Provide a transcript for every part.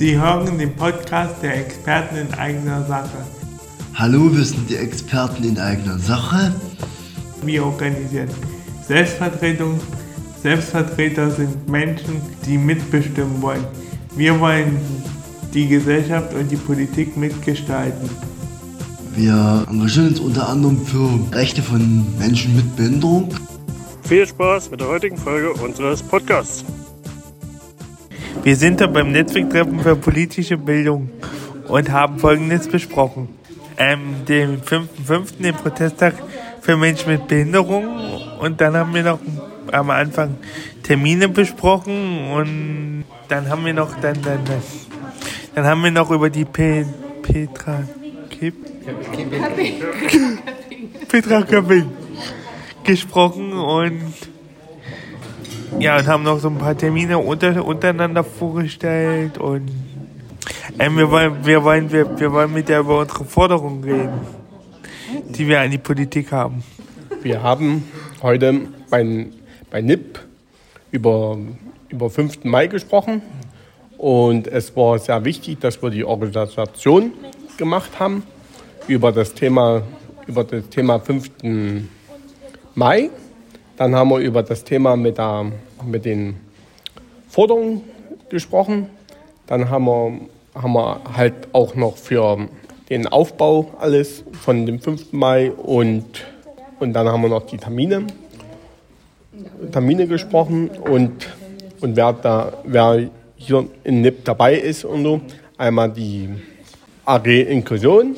Sie hören den Podcast der Experten in eigener Sache. Hallo, wir sind die Experten in eigener Sache. Wir organisieren Selbstvertretung. Selbstvertreter sind Menschen, die mitbestimmen wollen. Wir wollen die Gesellschaft und die Politik mitgestalten. Wir engagieren uns unter anderem für Rechte von Menschen mit Behinderung. Viel Spaß mit der heutigen Folge unseres Podcasts. Wir sind da beim Netzwerktreffen für politische Bildung und haben Folgendes besprochen. Ähm, den 5.5., den Protesttag für Menschen mit Behinderung. Und dann haben wir noch am Anfang Termine besprochen und dann haben wir noch dann, dann, dann, dann haben wir noch über die Pe Petra Kip Petra Köpping gesprochen und ja, und haben noch so ein paar Termine unter, untereinander vorgestellt und ähm, wir wollen, wir wollen, wir, wir wollen mit der über unsere Forderungen reden, die wir an die Politik haben. Wir haben heute bei, bei NIP über, über 5. Mai gesprochen und es war sehr wichtig, dass wir die Organisation gemacht haben über das Thema, über das Thema 5. Mai. Dann haben wir über das Thema mit, der, mit den Forderungen gesprochen. Dann haben wir, haben wir halt auch noch für den Aufbau alles von dem 5. Mai und, und dann haben wir noch die Termine, Termine gesprochen und, und wer, da, wer hier in NIP dabei ist und so. Einmal die AG Inklusion,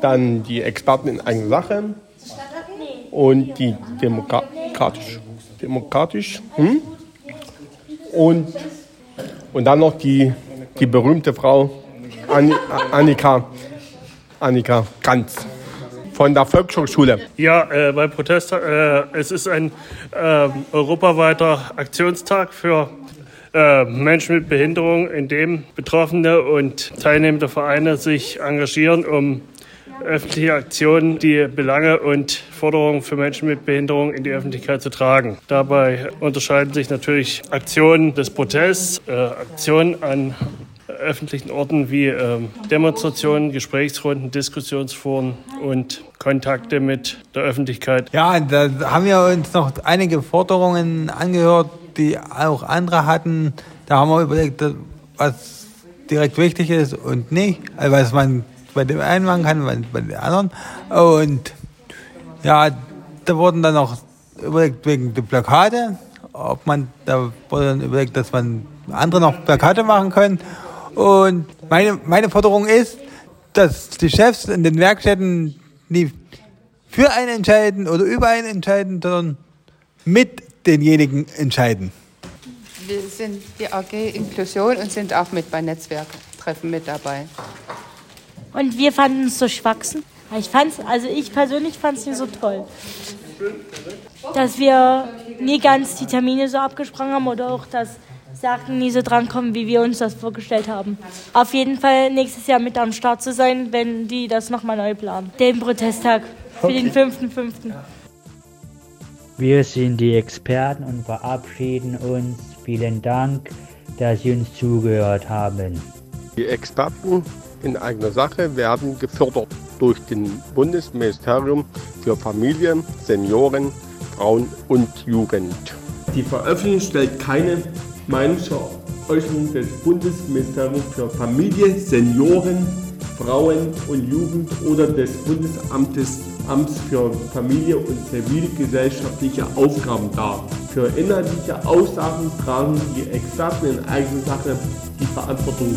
dann die Experten in eigener Sache und die demokratisch, demokratisch hm? und, und dann noch die, die berühmte Frau Annika, Annika Ganz von der Volkshochschule. Ja, äh, beim Protest, äh, es ist ein äh, europaweiter Aktionstag für äh, Menschen mit Behinderung, in dem Betroffene und teilnehmende Vereine sich engagieren, um öffentliche Aktionen, die Belange und Forderungen für Menschen mit Behinderung in die Öffentlichkeit zu tragen. Dabei unterscheiden sich natürlich Aktionen des Protests, äh, Aktionen an öffentlichen Orten wie äh, Demonstrationen, Gesprächsrunden, Diskussionsforen und Kontakte mit der Öffentlichkeit. Ja, da haben wir uns noch einige Forderungen angehört, die auch andere hatten. Da haben wir überlegt, was direkt wichtig ist und nicht, also man bei dem einen machen kann, bei den anderen. Und ja, da wurden dann noch überlegt wegen der Plakate, ob man, da wurde dann überlegt, dass man andere noch Plakate machen können. Und meine, meine Forderung ist, dass die Chefs in den Werkstätten nie für einen entscheiden oder über einen entscheiden, sondern mit denjenigen entscheiden. Wir sind die AG Inklusion und sind auch mit bei Netzwerktreffen mit dabei. Und wir fanden es so schwachsen. Ich fand's, also ich persönlich fand es nicht so toll. Dass wir nie ganz die Termine so abgesprochen haben oder auch, dass Sachen nie so drankommen, wie wir uns das vorgestellt haben. Auf jeden Fall nächstes Jahr mit am Start zu sein, wenn die das nochmal neu planen. Den Protesttag für okay. den 5.5. Wir sind die Experten und verabschieden uns. Vielen Dank, dass Sie uns zugehört haben. Die Experten in eigener Sache werden gefördert durch den Bundesministerium für Familie, Senioren, Frauen und Jugend. Die Veröffentlichung stellt keine Meinungsäußerung des Bundesministeriums für Familie, Senioren, Frauen und Jugend oder des Bundesamtes Amts für Familie und zivilgesellschaftliche Aufgaben dar. Für inhaltliche Aussagen tragen die Experten in eigener Sache die Verantwortung.